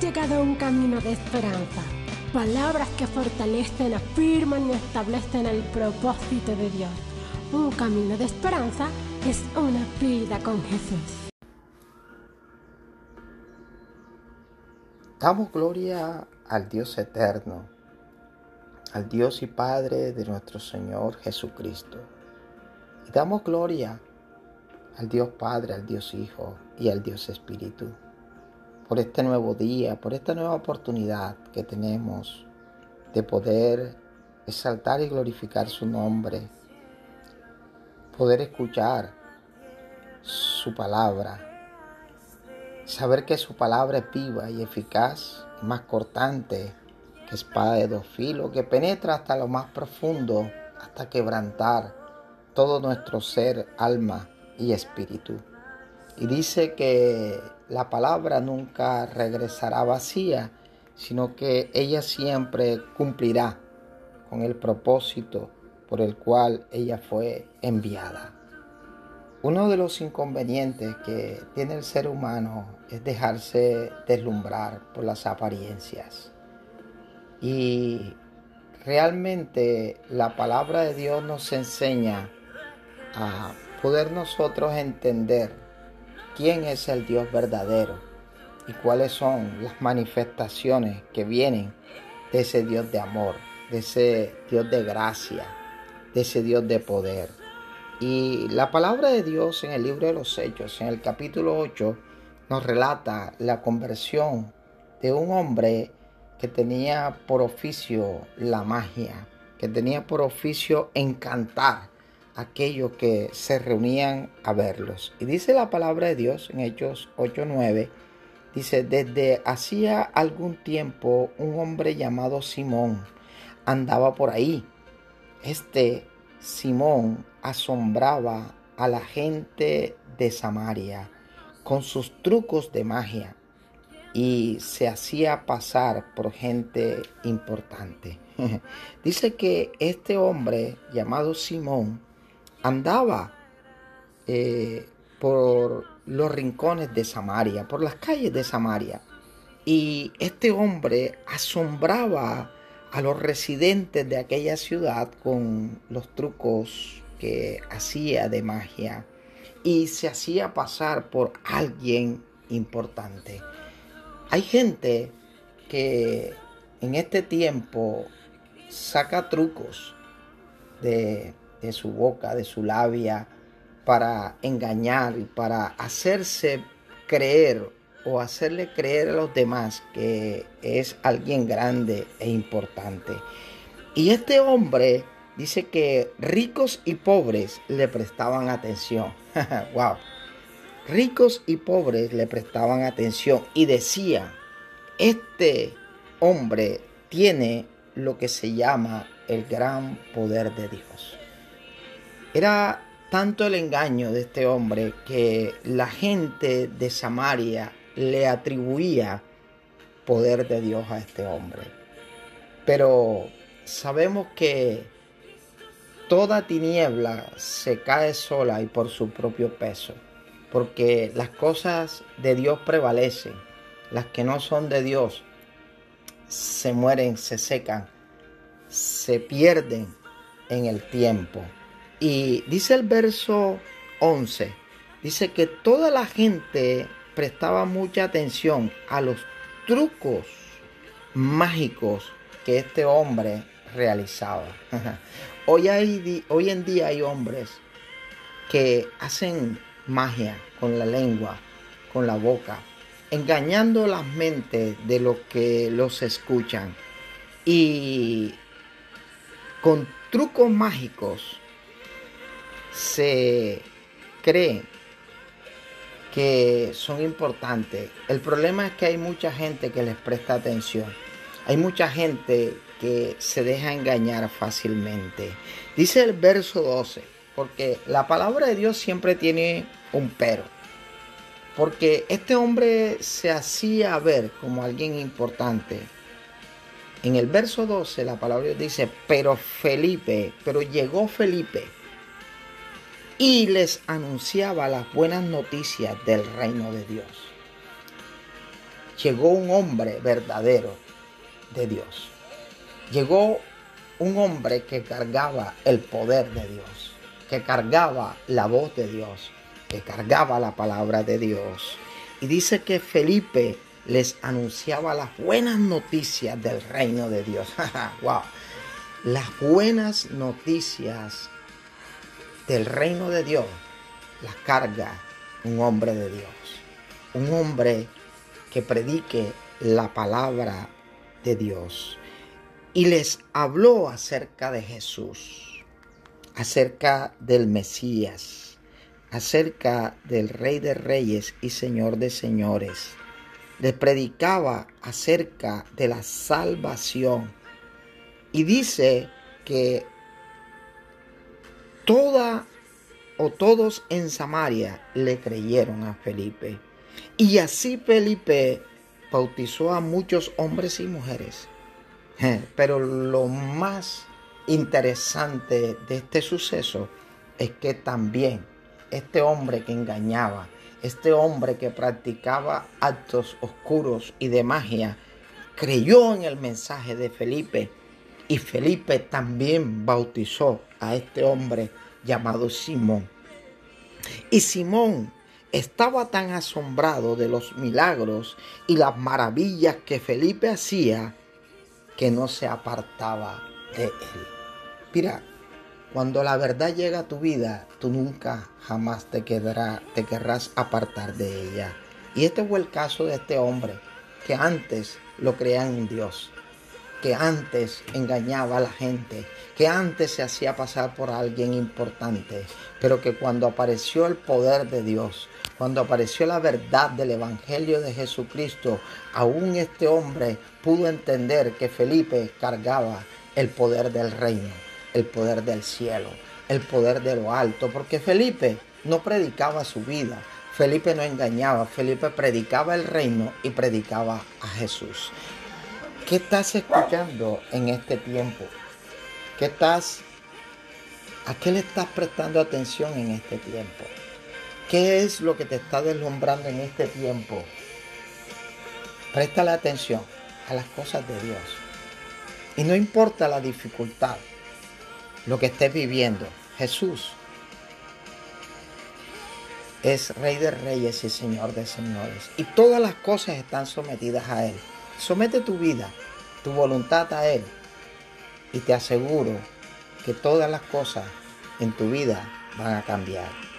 llegado a un camino de esperanza. Palabras que fortalecen, afirman y establecen el propósito de Dios. Un camino de esperanza es una vida con Jesús. Damos gloria al Dios eterno, al Dios y Padre de nuestro Señor Jesucristo. Y damos gloria al Dios Padre, al Dios Hijo y al Dios Espíritu por este nuevo día, por esta nueva oportunidad que tenemos de poder exaltar y glorificar su nombre, poder escuchar su palabra, saber que su palabra es viva y eficaz, más cortante que espada de dos filos, que penetra hasta lo más profundo, hasta quebrantar todo nuestro ser, alma y espíritu. Y dice que la palabra nunca regresará vacía, sino que ella siempre cumplirá con el propósito por el cual ella fue enviada. Uno de los inconvenientes que tiene el ser humano es dejarse deslumbrar por las apariencias. Y realmente la palabra de Dios nos enseña a poder nosotros entender quién es el Dios verdadero y cuáles son las manifestaciones que vienen de ese Dios de amor, de ese Dios de gracia, de ese Dios de poder. Y la palabra de Dios en el libro de los Hechos, en el capítulo 8, nos relata la conversión de un hombre que tenía por oficio la magia, que tenía por oficio encantar aquellos que se reunían a verlos. Y dice la palabra de Dios en Hechos 8:9, dice, desde hacía algún tiempo un hombre llamado Simón andaba por ahí. Este Simón asombraba a la gente de Samaria con sus trucos de magia y se hacía pasar por gente importante. Dice que este hombre llamado Simón andaba eh, por los rincones de Samaria, por las calles de Samaria. Y este hombre asombraba a los residentes de aquella ciudad con los trucos que hacía de magia y se hacía pasar por alguien importante. Hay gente que en este tiempo saca trucos de de su boca, de su labia, para engañar y para hacerse creer o hacerle creer a los demás que es alguien grande e importante. Y este hombre dice que ricos y pobres le prestaban atención. wow. Ricos y pobres le prestaban atención y decía, este hombre tiene lo que se llama el gran poder de Dios. Era tanto el engaño de este hombre que la gente de Samaria le atribuía poder de Dios a este hombre. Pero sabemos que toda tiniebla se cae sola y por su propio peso, porque las cosas de Dios prevalecen, las que no son de Dios se mueren, se secan, se pierden en el tiempo. Y dice el verso 11, dice que toda la gente prestaba mucha atención a los trucos mágicos que este hombre realizaba. Hoy, hay, hoy en día hay hombres que hacen magia con la lengua, con la boca, engañando las mentes de los que los escuchan y con trucos mágicos se cree que son importantes. El problema es que hay mucha gente que les presta atención. Hay mucha gente que se deja engañar fácilmente. Dice el verso 12, porque la palabra de Dios siempre tiene un pero. Porque este hombre se hacía ver como alguien importante. En el verso 12 la palabra dice, pero Felipe, pero llegó Felipe y les anunciaba las buenas noticias del reino de Dios. llegó un hombre verdadero de Dios. Llegó un hombre que cargaba el poder de Dios, que cargaba la voz de Dios, que cargaba la palabra de Dios. Y dice que Felipe les anunciaba las buenas noticias del reino de Dios. wow. Las buenas noticias del reino de Dios las carga un hombre de Dios. Un hombre que predique la palabra de Dios. Y les habló acerca de Jesús, acerca del Mesías, acerca del Rey de Reyes y Señor de Señores les predicaba acerca de la salvación. Y dice que toda o todos en Samaria le creyeron a Felipe. Y así Felipe bautizó a muchos hombres y mujeres. Pero lo más interesante de este suceso es que también este hombre que engañaba, este hombre que practicaba actos oscuros y de magia, creyó en el mensaje de Felipe y Felipe también bautizó a este hombre llamado Simón. Y Simón estaba tan asombrado de los milagros y las maravillas que Felipe hacía que no se apartaba de él. Mira, cuando la verdad llega a tu vida, tú nunca jamás te, querrás apartar de ella. Y este fue el caso de este hombre, que antes lo creían en Dios, que antes engañaba a la gente, que antes se hacía pasar por alguien importante, pero que cuando apareció el poder de Dios, cuando apareció la verdad del Evangelio de Jesucristo, aún este hombre pudo entender que Felipe cargaba el poder del reino el poder del cielo, el poder de lo alto, porque Felipe no predicaba su vida, Felipe no engañaba, Felipe predicaba el reino y predicaba a Jesús. ¿Qué estás escuchando en este tiempo? ¿Qué estás ¿A qué le estás prestando atención en este tiempo? ¿Qué es lo que te está deslumbrando en este tiempo? Préstale atención a las cosas de Dios. Y no importa la dificultad, lo que estés viviendo. Jesús es Rey de Reyes y Señor de Señores. Y todas las cosas están sometidas a Él. Somete tu vida, tu voluntad a Él. Y te aseguro que todas las cosas en tu vida van a cambiar.